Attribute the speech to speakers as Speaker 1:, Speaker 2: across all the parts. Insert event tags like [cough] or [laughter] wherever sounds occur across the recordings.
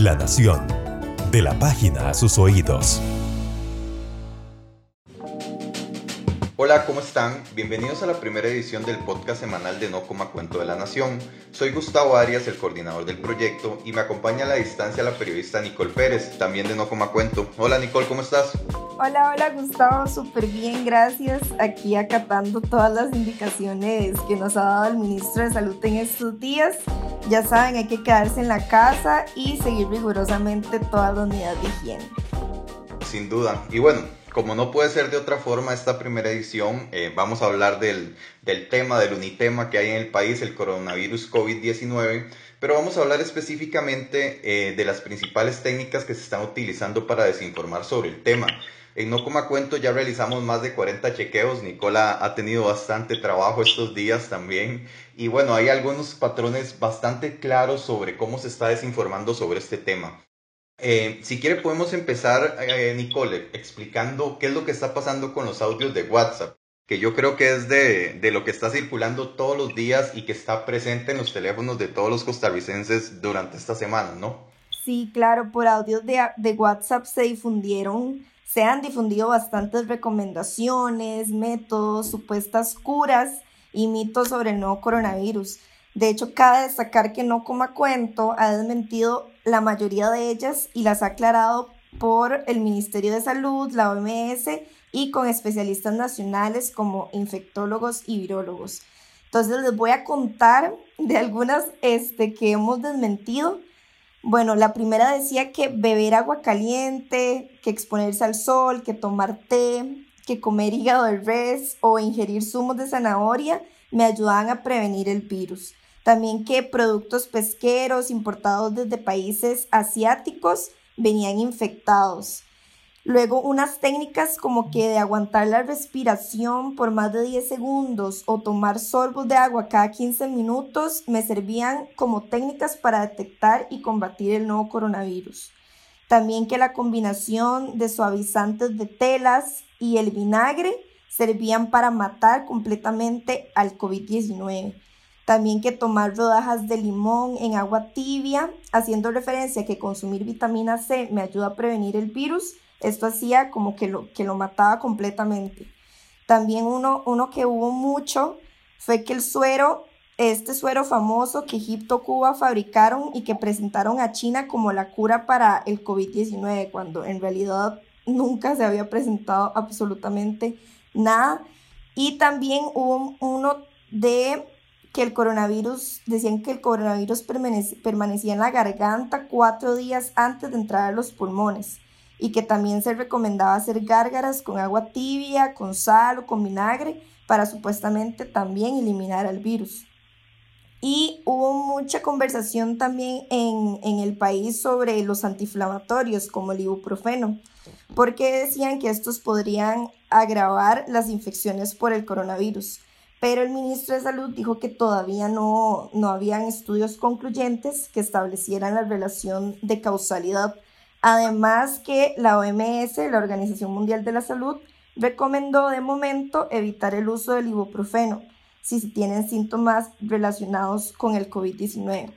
Speaker 1: La Nación. De la página a sus oídos.
Speaker 2: Hola, ¿cómo están? Bienvenidos a la primera edición del podcast semanal de No Coma Cuento de la Nación. Soy Gustavo Arias, el coordinador del proyecto, y me acompaña a la distancia la periodista Nicole Pérez, también de No Coma Cuento. Hola Nicole, ¿cómo estás?
Speaker 3: Hola, hola Gustavo, súper bien, gracias. Aquí acatando todas las indicaciones que nos ha dado el ministro de Salud en estos días. Ya saben, hay que quedarse en la casa y seguir rigurosamente todas las medidas de higiene.
Speaker 2: Sin duda. Y bueno, como no puede ser de otra forma, esta primera edición eh, vamos a hablar del, del, tema, del unitema que hay en el país, el coronavirus COVID-19, pero vamos a hablar específicamente eh, de las principales técnicas que se están utilizando para desinformar sobre el tema. En No Coma Cuento ya realizamos más de 40 chequeos. Nicola ha tenido bastante trabajo estos días también. Y bueno, hay algunos patrones bastante claros sobre cómo se está desinformando sobre este tema. Eh, si quiere podemos empezar, eh, Nicole, explicando qué es lo que está pasando con los audios de WhatsApp, que yo creo que es de, de, lo que está circulando todos los días y que está presente en los teléfonos de todos los costarricenses durante esta semana, ¿no?
Speaker 3: Sí, claro, por audios de, de WhatsApp se difundieron se han difundido bastantes recomendaciones, métodos, supuestas curas y mitos sobre el nuevo coronavirus. De hecho, cabe destacar que No Coma Cuento ha desmentido la mayoría de ellas y las ha aclarado por el Ministerio de Salud, la OMS y con especialistas nacionales como infectólogos y virólogos. Entonces les voy a contar de algunas este, que hemos desmentido bueno, la primera decía que beber agua caliente, que exponerse al sol, que tomar té, que comer hígado de res o ingerir zumos de zanahoria me ayudaban a prevenir el virus. También que productos pesqueros importados desde países asiáticos venían infectados. Luego unas técnicas como que de aguantar la respiración por más de 10 segundos o tomar sorbos de agua cada 15 minutos me servían como técnicas para detectar y combatir el nuevo coronavirus. También que la combinación de suavizantes de telas y el vinagre servían para matar completamente al COVID-19. También que tomar rodajas de limón en agua tibia, haciendo referencia a que consumir vitamina C me ayuda a prevenir el virus esto hacía como que lo, que lo mataba completamente. También uno, uno que hubo mucho fue que el suero, este suero famoso que Egipto, Cuba fabricaron y que presentaron a China como la cura para el COVID-19, cuando en realidad nunca se había presentado absolutamente nada. Y también hubo uno de que el coronavirus, decían que el coronavirus permanecía en la garganta cuatro días antes de entrar a los pulmones y que también se recomendaba hacer gárgaras con agua tibia, con sal o con vinagre para supuestamente también eliminar al virus. Y hubo mucha conversación también en, en el país sobre los antiinflamatorios como el ibuprofeno, porque decían que estos podrían agravar las infecciones por el coronavirus. Pero el ministro de Salud dijo que todavía no, no habían estudios concluyentes que establecieran la relación de causalidad Además que la OMS, la Organización Mundial de la Salud, recomendó de momento evitar el uso del ibuprofeno si tienen síntomas relacionados con el COVID-19.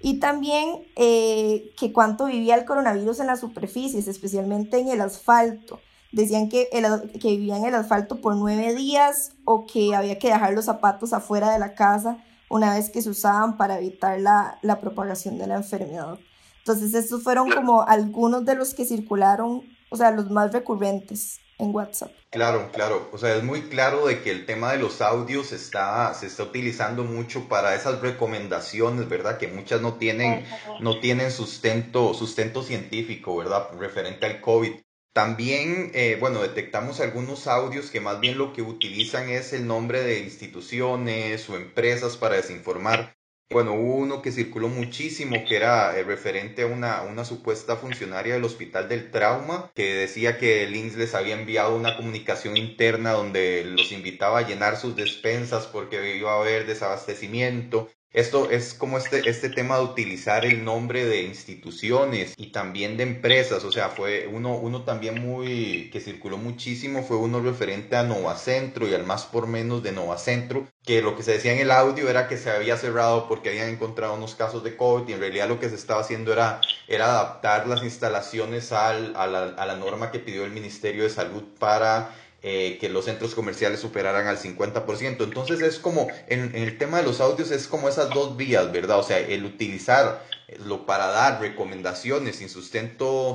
Speaker 3: Y también eh, que cuánto vivía el coronavirus en las superficies, especialmente en el asfalto. Decían que, el, que vivía en el asfalto por nueve días o que había que dejar los zapatos afuera de la casa una vez que se usaban para evitar la, la propagación de la enfermedad. Entonces, estos fueron como algunos de los que circularon, o sea, los más recurrentes en WhatsApp.
Speaker 2: Claro, claro. O sea, es muy claro de que el tema de los audios está, se está utilizando mucho para esas recomendaciones, ¿verdad? Que muchas no tienen, no tienen sustento, sustento científico, ¿verdad? Referente al COVID. También, eh, bueno, detectamos algunos audios que más bien lo que utilizan es el nombre de instituciones o empresas para desinformar. Bueno, hubo uno que circuló muchísimo que era eh, referente a una, una, supuesta funcionaria del Hospital del Trauma que decía que el INS les había enviado una comunicación interna donde los invitaba a llenar sus despensas porque iba a haber desabastecimiento Esto es como este, este tema de utilizar el nombre de instituciones y también de empresas. O sea, fue uno, uno también muy que circuló muchísimo, fue uno referente a Novacentro y al más por menos de Novacentro, que lo que se decía en el audio era que se había cerrado porque habían encontrado unos casos de COVID y en realidad lo que se estaba haciendo era, era adaptar las instalaciones al, a, la, a la norma que pidió el Ministerio de Salud para eh, que los centros comerciales superaran al 50%. Entonces es como, en, el tema de los audios es como esas dos vías, ¿verdad? O sea, el utilizarlo para dar recomendaciones sin sustento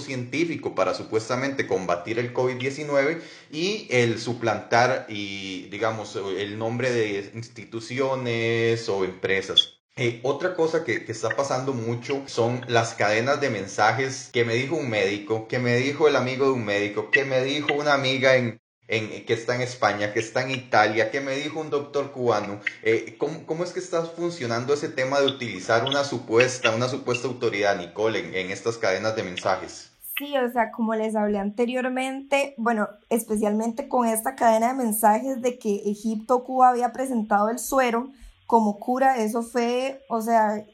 Speaker 2: científico para supuestamente combatir el COVID-19 y el suplantar y, digamos, el nombre de instituciones o empresas. Eh, otra cosa que, está pasando mucho son las cadenas de mensajes que me dijo un médico, que me dijo el amigo de un médico, que me dijo una amiga en, que está en España, que está en Italia, que me dijo un doctor cubano. Eh, ¿cómo, es que está funcionando ese tema de utilizar una supuesta, una supuesta autoridad, Nicole, en, en estas cadenas de mensajes?
Speaker 3: Sí, o sea, como les hablé anteriormente, bueno, especialmente con esta cadena de mensajes de que Egipto, Cuba había presentado el suero, como cura, eso fue, o sea,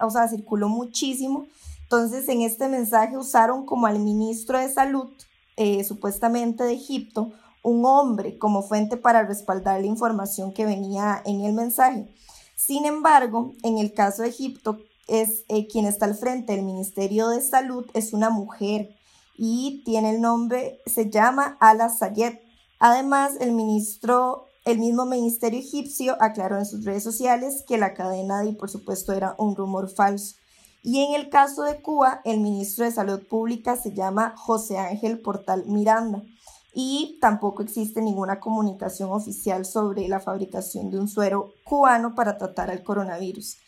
Speaker 3: o sea, circuló muchísimo. Entonces, en este mensaje usaron como al ministro de Salud, eh, supuestamente de Egipto, un hombre como fuente para respaldar la información que venía en el mensaje. Sin embargo, en el caso de Egipto, es eh, quien está al frente del Ministerio de Salud es una mujer y tiene el nombre, se llama Ala Sayed. Además, el ministro el mismo ministerio egipcio aclaró en sus redes sociales que la cadena y por supuesto era un rumor falso. Y en el caso de Cuba, el ministro de Salud Pública se llama José Ángel Portal Miranda y tampoco existe ninguna comunicación oficial sobre la fabricación de un suero cubano para tratar al coronavirus.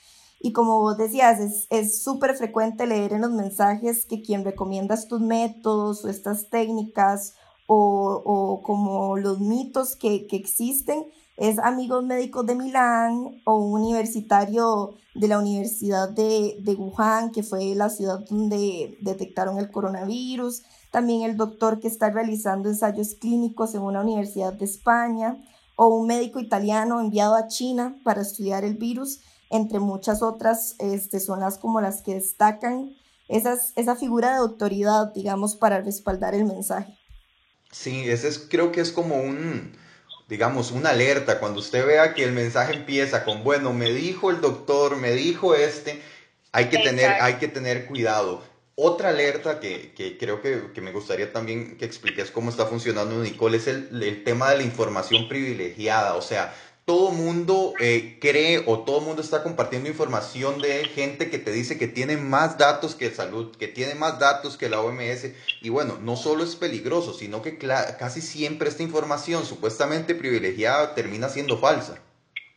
Speaker 3: Y como vos decías, es súper frecuente leer en los mensajes que quien recomienda estos métodos o estas técnicas o, como los mitos que, existen es amigos médicos de Milán o un universitario de la Universidad de, de, Wuhan, que fue la ciudad donde detectaron el coronavirus, también el doctor que está realizando ensayos clínicos en una universidad de España, o un médico italiano enviado a China para estudiar el virus, entre muchas otras, este, son las como las que destacan esas, esa figura de autoridad, digamos, para respaldar el mensaje.
Speaker 2: Sí, ese es, creo que es como un, digamos, una alerta. Cuando usted vea que el mensaje empieza con, bueno, me dijo el doctor, me dijo este, hay que, tener, hay que tener cuidado. Otra alerta que, que creo que, que, me gustaría también que expliques cómo está funcionando Nicole es el, el tema de la información privilegiada. O sea, todo mundo eh, cree o todo mundo está compartiendo información de gente que te dice que tiene más datos que salud, que tiene más datos que la OMS. Y bueno, no solo es peligroso, sino que casi siempre esta información supuestamente privilegiada termina siendo falsa.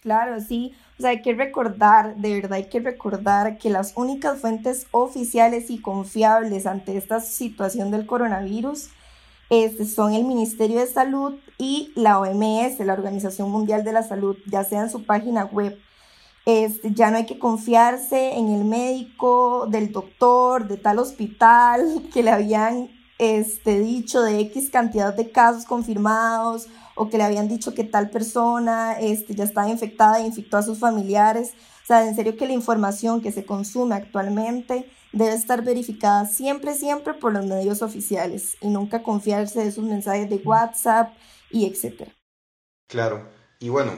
Speaker 3: Claro, sí. O sea, hay que recordar, de verdad hay que recordar que las únicas fuentes oficiales y confiables ante esta situación del coronavirus este, son el Ministerio de Salud y la OMS, la Organización Mundial de la Salud, ya sea en su página web. Este, ya no hay que confiarse en el médico, del doctor, de tal hospital [laughs] que le habían este, dicho de X cantidad de casos confirmados o que le habían dicho que tal persona este, ya estaba infectada e infectó a sus familiares. O sea, en serio que la información que se consume actualmente debe estar verificada siempre, siempre por los medios oficiales y nunca confiarse de esos mensajes de WhatsApp y etcétera.
Speaker 2: Claro, y bueno,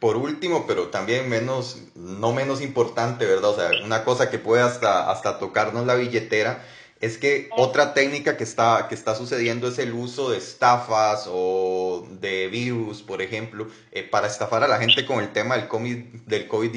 Speaker 2: por último, pero también menos, no menos importante, ¿verdad? O sea, una cosa que puede hasta, hasta tocarnos la billetera es que otra técnica que está, que está sucediendo es el uso de estafas o de virus, por ejemplo, eh, para estafar a la gente con el tema del COVID-19. Del COVID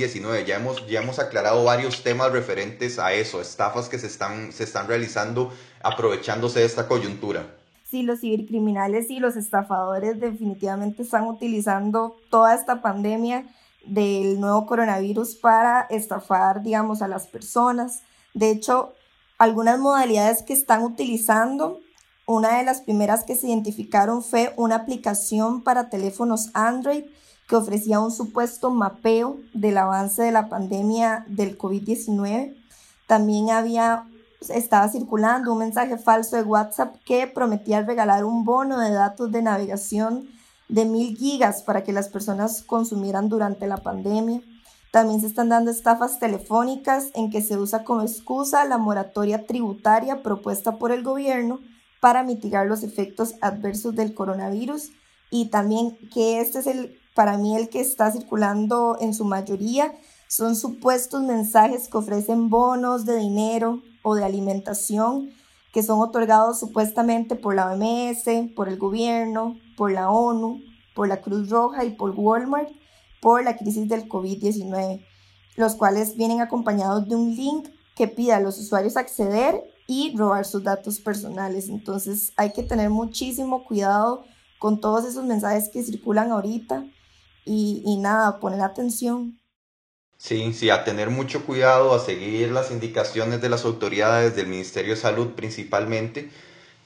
Speaker 2: ya, hemos, ya hemos aclarado varios temas referentes a eso, estafas que se están, se están realizando aprovechándose de esta coyuntura.
Speaker 3: Sí, los cibercriminales y los estafadores definitivamente están utilizando toda esta pandemia del nuevo coronavirus para estafar, digamos, a las personas. De hecho, algunas modalidades que están utilizando, una de las primeras que se identificaron fue una aplicación para teléfonos Android que ofrecía un supuesto mapeo del avance de la pandemia del COVID-19. También había, estaba circulando un mensaje falso de WhatsApp que prometía regalar un bono de datos de navegación de mil gigas para que las personas consumieran durante la pandemia. También se están dando estafas telefónicas en que se usa como excusa la moratoria tributaria propuesta por el gobierno para mitigar los efectos adversos del coronavirus y también que este es el, para mí el que está circulando en su mayoría, son supuestos mensajes que ofrecen bonos de dinero o de alimentación que son otorgados supuestamente por la OMS, por el gobierno, por la ONU, por la Cruz Roja y por Walmart por la crisis del COVID-19, los cuales vienen acompañados de un link que pide a los usuarios acceder y robar sus datos personales. Entonces hay que tener muchísimo cuidado con todos esos mensajes que circulan ahorita y, y nada, poner atención.
Speaker 2: Sí, sí, a tener mucho cuidado, a seguir las indicaciones de las autoridades del Ministerio de Salud principalmente.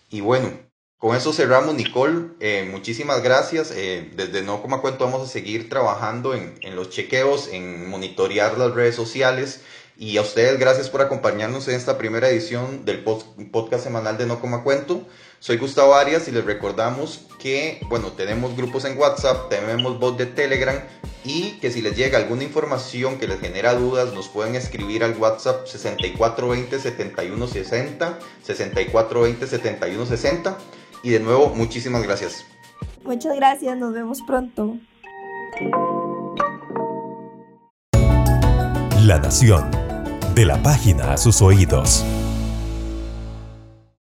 Speaker 2: Y bueno, con eso cerramos, Nicole. Eh, muchísimas gracias. Eh, desde No Coma Cuento vamos a seguir trabajando en, en, los chequeos, en monitorear las redes sociales. Y a ustedes, gracias por acompañarnos en esta primera edición del podcast semanal de No Coma Cuento. Soy Gustavo Arias y les recordamos que, bueno, tenemos grupos en WhatsApp, tenemos bot de Telegram y que si les llega alguna información que les genera dudas, nos pueden escribir al WhatsApp 6420-7160, 6420-7160. Y de nuevo, muchísimas gracias.
Speaker 3: Muchas gracias, nos vemos pronto.
Speaker 1: La Nación, de la página a sus oídos.